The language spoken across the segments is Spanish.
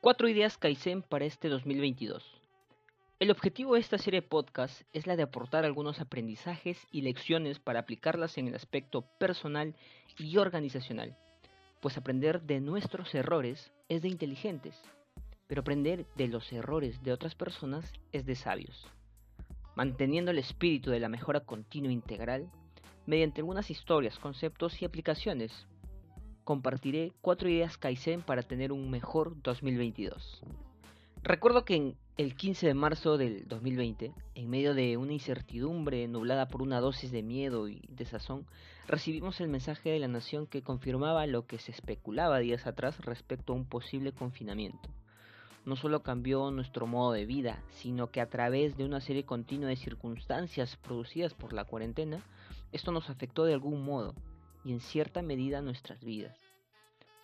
Cuatro ideas Kaizen para este 2022. El objetivo de esta serie de podcast es la de aportar algunos aprendizajes y lecciones para aplicarlas en el aspecto personal y organizacional, pues aprender de nuestros errores es de inteligentes, pero aprender de los errores de otras personas es de sabios. Manteniendo el espíritu de la mejora continua integral, mediante algunas historias, conceptos y aplicaciones, compartiré cuatro ideas Kaizen para tener un mejor 2022. Recuerdo que en el 15 de marzo del 2020, en medio de una incertidumbre nublada por una dosis de miedo y desazón, recibimos el mensaje de la nación que confirmaba lo que se especulaba días atrás respecto a un posible confinamiento. No solo cambió nuestro modo de vida, sino que a través de una serie continua de circunstancias producidas por la cuarentena, esto nos afectó de algún modo y en cierta medida nuestras vidas.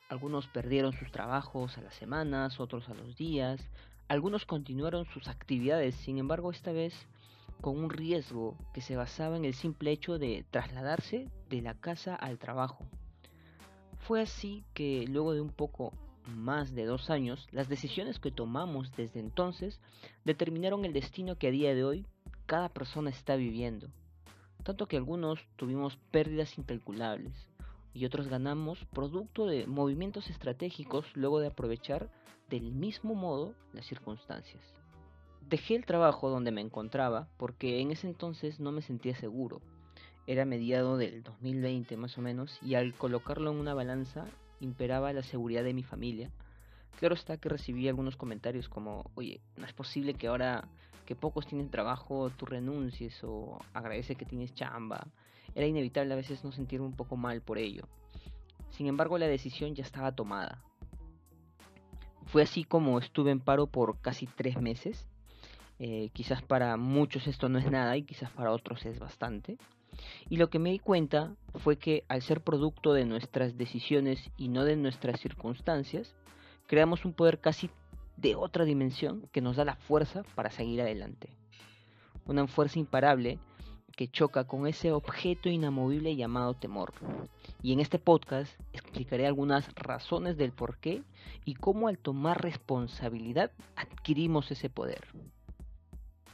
Algunos perdieron sus trabajos a las semanas, otros a los días, algunos continuaron sus actividades, sin embargo esta vez con un riesgo que se basaba en el simple hecho de trasladarse de la casa al trabajo. Fue así que luego de un poco más de dos años, las decisiones que tomamos desde entonces determinaron el destino que a día de hoy cada persona está viviendo tanto que algunos tuvimos pérdidas incalculables y otros ganamos producto de movimientos estratégicos luego de aprovechar del mismo modo las circunstancias. Dejé el trabajo donde me encontraba porque en ese entonces no me sentía seguro. Era mediado del 2020 más o menos y al colocarlo en una balanza imperaba la seguridad de mi familia. Claro está que recibí algunos comentarios como, oye, no es posible que ahora que pocos tienen trabajo, tú renuncies o agradece que tienes chamba. Era inevitable a veces no sentirme un poco mal por ello. Sin embargo, la decisión ya estaba tomada. Fue así como estuve en paro por casi tres meses. Eh, quizás para muchos esto no es nada y quizás para otros es bastante. Y lo que me di cuenta fue que al ser producto de nuestras decisiones y no de nuestras circunstancias, creamos un poder casi de otra dimensión que nos da la fuerza para seguir adelante. Una fuerza imparable que choca con ese objeto inamovible llamado temor. Y en este podcast explicaré algunas razones del por qué y cómo al tomar responsabilidad adquirimos ese poder.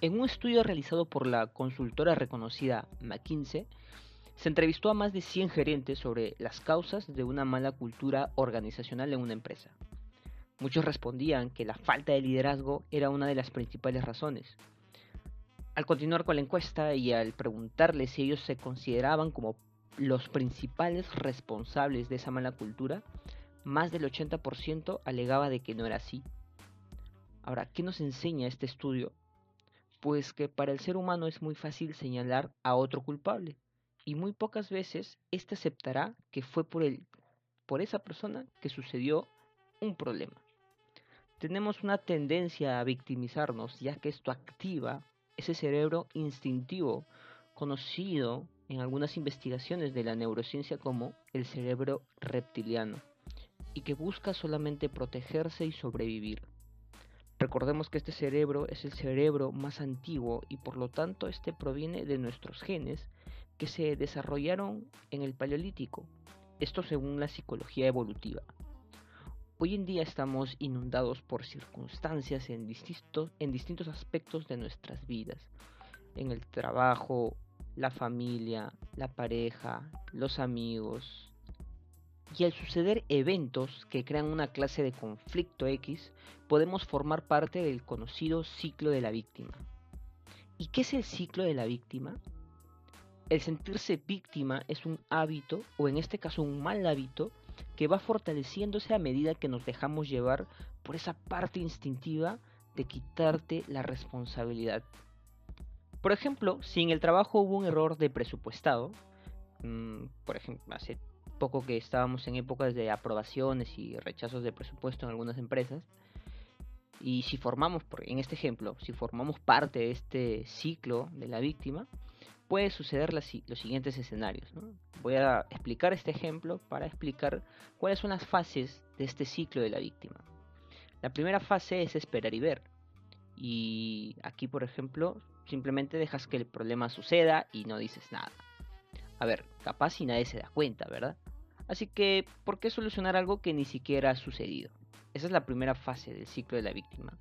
En un estudio realizado por la consultora reconocida McKinsey, se entrevistó a más de 100 gerentes sobre las causas de una mala cultura organizacional en una empresa. Muchos respondían que la falta de liderazgo era una de las principales razones. Al continuar con la encuesta y al preguntarles si ellos se consideraban como los principales responsables de esa mala cultura, más del 80% alegaba de que no era así. Ahora, ¿qué nos enseña este estudio? Pues que para el ser humano es muy fácil señalar a otro culpable y muy pocas veces éste aceptará que fue por, el, por esa persona que sucedió un problema tenemos una tendencia a victimizarnos, ya que esto activa ese cerebro instintivo conocido en algunas investigaciones de la neurociencia como el cerebro reptiliano, y que busca solamente protegerse y sobrevivir. Recordemos que este cerebro es el cerebro más antiguo y por lo tanto este proviene de nuestros genes que se desarrollaron en el Paleolítico, esto según la psicología evolutiva. Hoy en día estamos inundados por circunstancias en distintos, aspectos de nuestras vidas. En el trabajo, la familia, la pareja, los amigos. Y al suceder eventos que crean una clase de conflicto X, podemos formar parte del conocido ciclo de la víctima. ¿Y qué es el ciclo de la víctima? El sentirse víctima es un hábito, o en este caso un mal hábito, que va fortaleciéndose a medida que nos dejamos llevar por esa parte instintiva de quitarte la responsabilidad. Por ejemplo, si en el trabajo hubo un error de presupuestado, mm, por ejemplo, hace poco que estábamos en épocas de aprobaciones y rechazos de presupuesto en algunas empresas, y si formamos, en este ejemplo, si formamos parte de este ciclo de la víctima, puede suceder los siguientes escenarios. Voy a explicar este ejemplo para explicar cuáles son las fases de este ciclo de la víctima. La primera fase es esperar y ver. Y aquí, por ejemplo, simplemente dejas que el problema suceda y no dices nada. A ver, capaz si nadie se da cuenta, ¿verdad? Así que, ¿por qué solucionar algo que ni siquiera ha sucedido? Esa es la primera fase del ciclo de la víctima.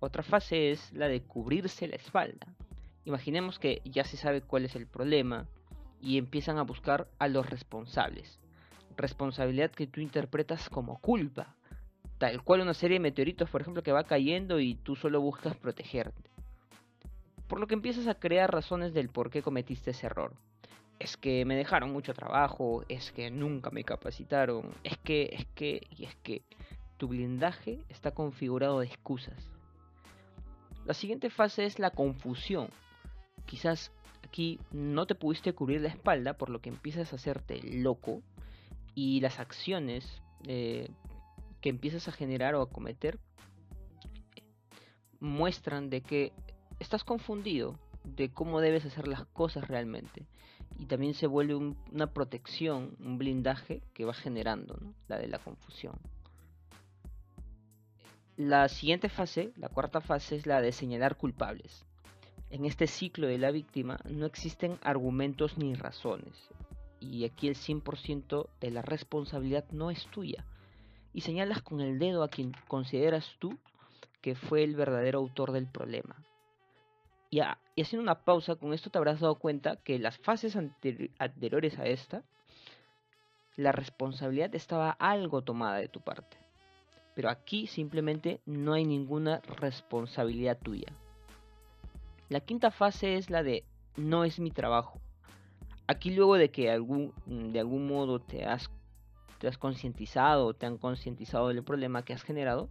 Otra fase es la de cubrirse la espalda. Imaginemos que ya se sabe cuál es el problema y empiezan a buscar a los responsables. Responsabilidad que tú interpretas como culpa. Tal cual una serie de meteoritos, por ejemplo, que va cayendo y tú solo buscas protegerte. Por lo que empiezas a crear razones del por qué cometiste ese error. Es que me dejaron mucho trabajo, es que nunca me capacitaron, es que, es que, y es que tu blindaje está configurado de excusas. La siguiente fase es la confusión. Quizás aquí no te pudiste cubrir la espalda, por lo que empiezas a hacerte loco y las acciones eh, que empiezas a generar o a cometer muestran de que estás confundido de cómo debes hacer las cosas realmente y también se vuelve una protección, un blindaje que va generando la de la confusión. La siguiente fase, la cuarta fase, es la de señalar culpables. En este ciclo de la víctima no existen argumentos ni razones, y aquí el 100% de la responsabilidad no es tuya, y señalas con el dedo a quien consideras tú que fue el verdadero autor del problema. Y, y haciendo una pausa, con esto te habrás dado cuenta que las fases anteriores a esta, la responsabilidad estaba algo tomada de tu parte. Pero aquí simplemente no hay ninguna responsabilidad tuya. La quinta fase es la de no es mi trabajo. Aquí luego de que algún, de algún modo te has, te has concientizado, te han concientizado del problema que has generado,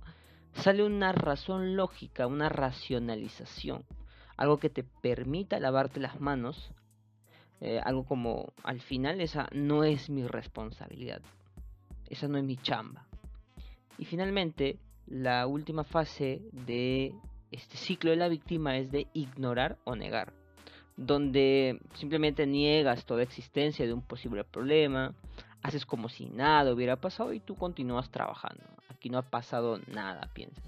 sale una razón lógica, una racionalización. Algo que te permita lavarte las manos. Eh, algo como al final esa no es mi responsabilidad. Esa no es mi chamba. Y finalmente, la última fase de este ciclo de la víctima es de ignorar o negar, donde simplemente niegas toda existencia de un posible problema, haces como si nada hubiera pasado y tú continúas trabajando. Aquí no ha pasado nada, piensas.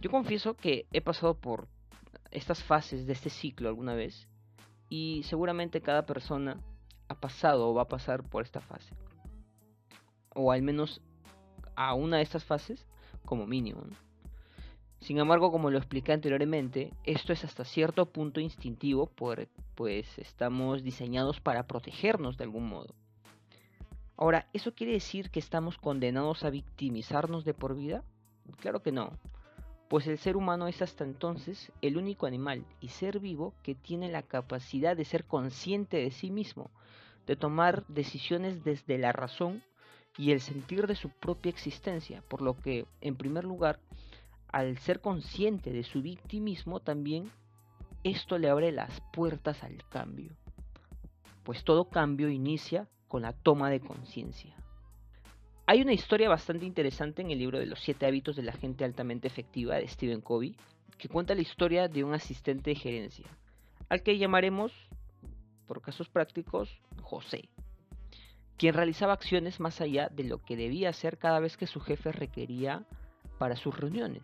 Yo confieso que he pasado por estas fases de este ciclo alguna vez y seguramente cada persona ha pasado o va a pasar por esta fase. O al menos a una de estas fases como mínimo. Sin embargo, como lo expliqué anteriormente, esto es hasta cierto punto instintivo, pues estamos diseñados para protegernos de algún modo. Ahora, ¿eso quiere decir que estamos condenados a victimizarnos de por vida? Claro que no, pues el ser humano es hasta entonces el único animal y ser vivo que tiene la capacidad de ser consciente de sí mismo, de tomar decisiones desde la razón y el sentir de su propia existencia, por lo que, en primer lugar, al ser consciente de su victimismo también, esto le abre las puertas al cambio, pues todo cambio inicia con la toma de conciencia. Hay una historia bastante interesante en el libro de los siete hábitos de la gente altamente efectiva de Stephen Covey, que cuenta la historia de un asistente de gerencia, al que llamaremos, por casos prácticos, José quien realizaba acciones más allá de lo que debía hacer cada vez que su jefe requería para sus reuniones.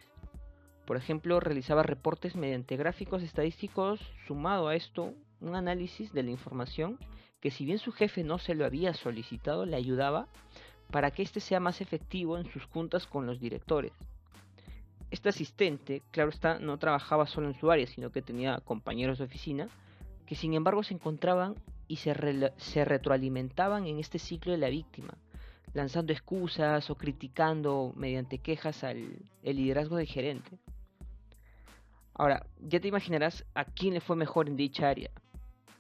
Por ejemplo, realizaba reportes mediante gráficos estadísticos, sumado a esto un análisis de la información que si bien su jefe no se lo había solicitado, le ayudaba para que éste sea más efectivo en sus juntas con los directores. Este asistente, claro está, no trabajaba solo en su área, sino que tenía compañeros de oficina, que sin embargo se encontraban y se, se retroalimentaban en este ciclo de la víctima, lanzando excusas o criticando mediante quejas al el liderazgo del gerente. Ahora, ya te imaginarás a quién le fue mejor en dicha área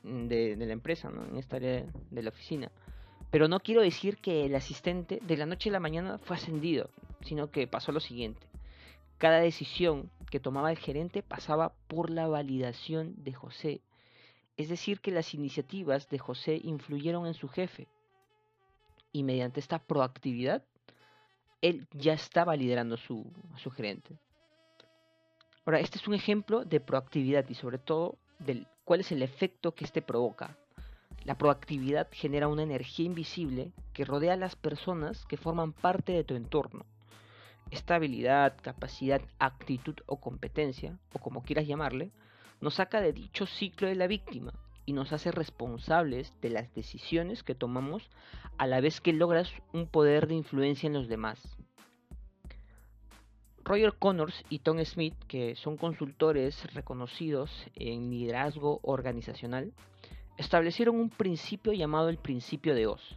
mm, de, la empresa, ¿no? en esta área de la oficina. Pero no quiero decir que el asistente de la noche a la mañana fue ascendido, sino que pasó lo siguiente. Cada decisión que tomaba el gerente pasaba por la validación de José, es decir, que las iniciativas de José influyeron en su jefe. Y mediante esta proactividad, él ya estaba liderando a su gerente. Ahora, este es un ejemplo de proactividad y sobre todo del cuál es el efecto que éste provoca. La proactividad genera una energía invisible que rodea a las personas que forman parte de tu entorno. Esta habilidad, capacidad, actitud o competencia, o como quieras llamarle, nos saca de dicho ciclo de la víctima y nos hace responsables de las decisiones que tomamos a la vez que logras un poder de influencia en los demás. Roger Connors y Tom Smith, que son consultores reconocidos en liderazgo organizacional, establecieron un principio llamado el principio de Oz,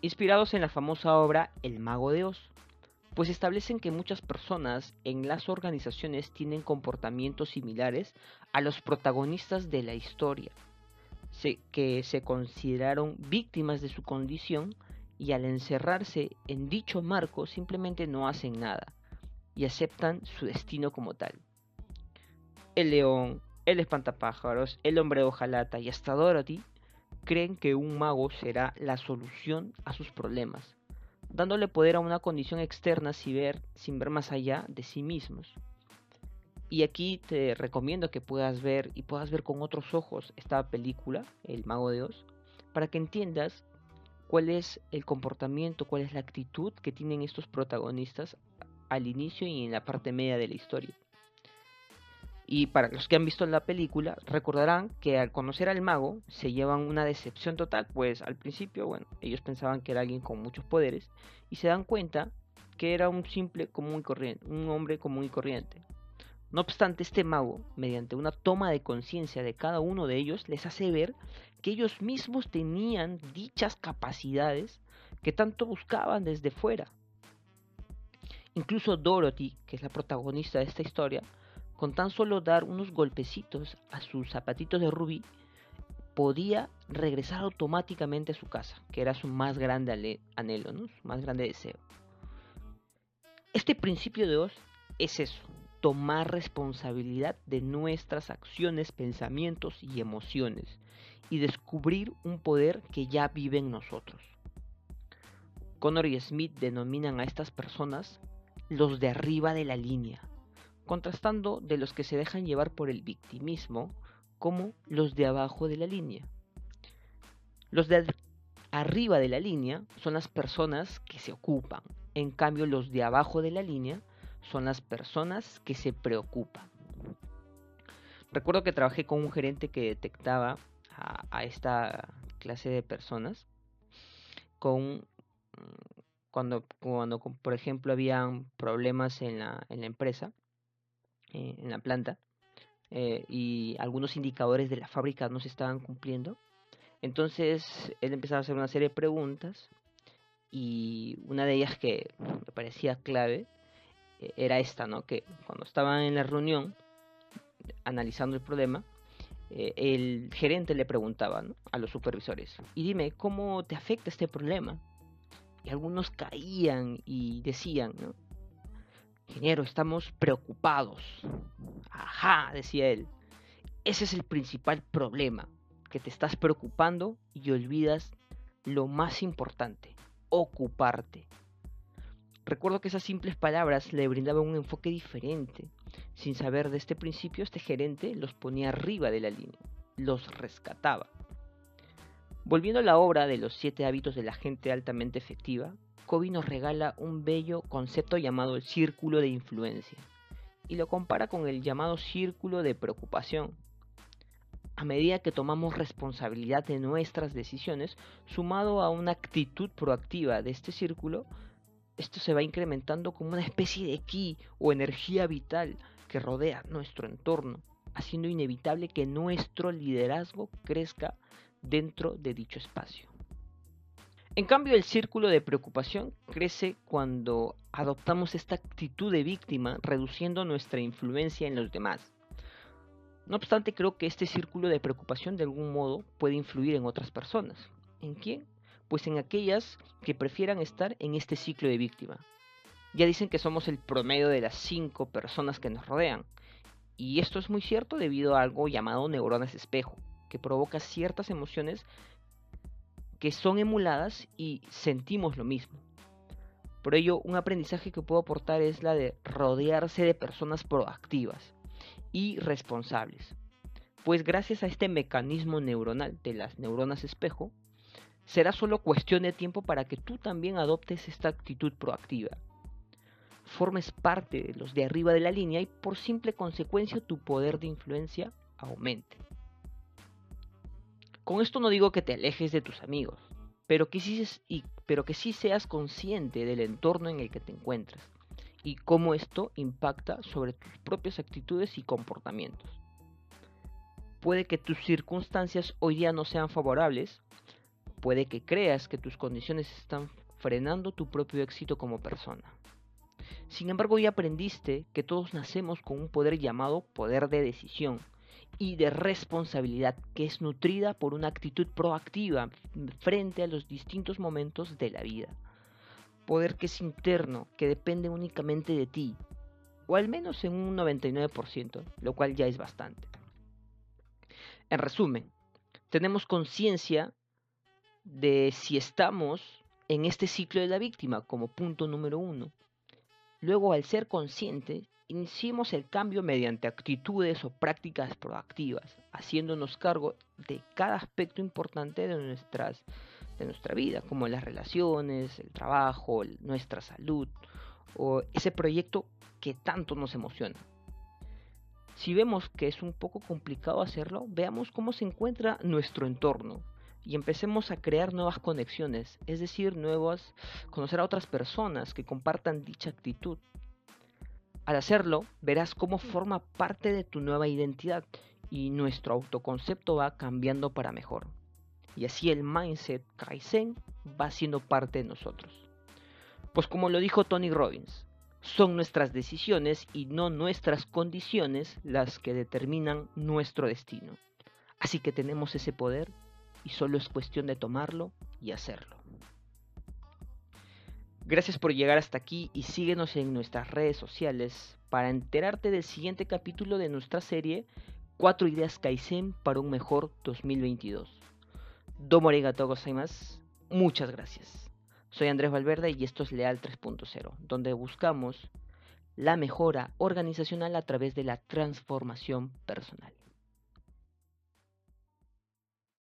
inspirados en la famosa obra El mago de Oz, pues establecen que muchas personas en las organizaciones tienen comportamientos similares a los protagonistas de la historia, que se consideraron víctimas de su condición y al encerrarse en dicho marco simplemente no hacen nada y aceptan su destino como tal. El león, el espantapájaros, el hombre de hojalata y hasta Dorothy creen que un mago será la solución a sus problemas, dándole poder a una condición externa sin ver, sin ver más allá de sí mismos. Y aquí te recomiendo que puedas ver y puedas ver con otros ojos esta película, El Mago de Oz, para que entiendas cuál es el comportamiento, cuál es la actitud que tienen estos protagonistas al inicio y en la parte media de la historia. Y para los que han visto la película, recordarán que al conocer al mago se llevan una decepción total, pues al principio, bueno, ellos pensaban que era alguien con muchos poderes y se dan cuenta que era un simple común y corriente, un hombre común y corriente. No obstante, este mago, mediante una toma de conciencia de cada uno de ellos, les hace ver que ellos mismos tenían dichas capacidades que tanto buscaban desde fuera. Incluso Dorothy, que es la protagonista de esta historia, con tan solo dar unos golpecitos a sus zapatitos de rubí, podía regresar automáticamente a su casa, que era su más grande anhelo, su más grande deseo. Este principio de Oz es eso, tomar responsabilidad de nuestras acciones, pensamientos y emociones y descubrir un poder que ya vive en nosotros. Connor y Smith denominan a estas personas los de arriba de la línea, contrastando de los que se dejan llevar por el victimismo como los de abajo de la línea. Los de arriba de la línea son las personas que se ocupan, en cambio los de abajo de la línea son las personas que se preocupan. Recuerdo que trabajé con un gerente que detectaba a, esta clase de personas con cuando, cuando por ejemplo habían problemas en la, en la empresa, eh, en la planta, eh, y algunos indicadores de la fábrica no se estaban cumpliendo. Entonces él empezaba a hacer una serie de preguntas y una de ellas que me parecía clave eh, era esta, ¿no? Que cuando estaban en la reunión analizando el problema, el gerente le preguntaba a los supervisores, y dime, ¿cómo te afecta este problema? Y algunos caían y decían, ¿no? Ingeniero, estamos preocupados. Ajá, decía él. Ese es el principal problema, que te estás preocupando y olvidas lo más importante, ocuparte. Recuerdo que esas simples palabras le brindaban un enfoque diferente. Sin saber de este principio, este gerente los ponía arriba de la línea, los rescataba. Volviendo a la obra de los siete hábitos de la gente altamente efectiva, Covey nos regala un bello concepto llamado el círculo de influencia y lo compara con el llamado círculo de preocupación. A medida que tomamos responsabilidad de nuestras decisiones, sumado a una actitud proactiva de este círculo, esto se va incrementando como una especie de ki o energía vital que rodea nuestro entorno, haciendo inevitable que nuestro liderazgo crezca dentro de dicho espacio. En cambio, el círculo de preocupación crece cuando adoptamos esta actitud de víctima, reduciendo nuestra influencia en los demás. No obstante, creo que este círculo de preocupación de algún modo puede influir en otras personas. ¿En quién? Pues en aquellas que prefieran estar en este ciclo de víctima. Ya dicen que somos el promedio de las cinco personas que nos rodean. Y esto es muy cierto debido a algo llamado neuronas espejo que provoca ciertas emociones que son emuladas y sentimos lo mismo. Por ello, un aprendizaje que puedo aportar es la de rodearse de personas proactivas y responsables. Pues gracias a este mecanismo neuronal de las neuronas espejo, será solo cuestión de tiempo para que tú también adoptes esta actitud proactiva. Formes parte de los de arriba de la línea y por simple consecuencia tu poder de influencia aumente. Con esto no digo que te alejes de tus amigos, pero que sí, seas consciente del entorno en el que te encuentras y cómo esto impacta sobre tus propias actitudes y comportamientos. Puede que tus circunstancias hoy día no sean favorables, puede que creas que tus condiciones están frenando tu propio éxito como persona. Sin embargo, ya aprendiste que todos nacemos con un poder llamado poder de decisión y de responsabilidad que es nutrida por una actitud proactiva frente a los distintos momentos de la vida. Poder que es interno, que depende únicamente de ti, o al menos en un 99%, lo cual ya es bastante. En resumen, tenemos conciencia de si estamos en este ciclo de la víctima como punto número uno. Luego, al ser conscientes, iniciemos el cambio mediante actitudes o prácticas proactivas, haciéndonos cargo de cada aspecto importante de, nuestras, de nuestra vida, como las relaciones, el trabajo, nuestra salud o ese proyecto que tanto nos emociona. Si vemos que es un poco complicado hacerlo, veamos cómo se encuentra nuestro entorno, y empecemos a crear nuevas conexiones, es decir, nuevas, conocer a otras personas que compartan dicha actitud. Al hacerlo, verás cómo forma parte de tu nueva identidad y nuestro autoconcepto va cambiando para mejor. Y así el mindset Kaizen va siendo parte de nosotros. Pues como lo dijo Tony Robbins, son nuestras decisiones y no nuestras condiciones las que determinan nuestro destino. Así que tenemos ese poder y solo es cuestión de tomarlo y hacerlo. Gracias por llegar hasta aquí y síguenos en nuestras redes sociales para enterarte del siguiente capítulo de nuestra serie 4 ideas Kaizen para un mejor 2022. Domo arigato gozaimasu. Muchas gracias. Soy Andrés Valverde y esto es Leal 3.0, donde buscamos la mejora organizacional a través de la transformación personal.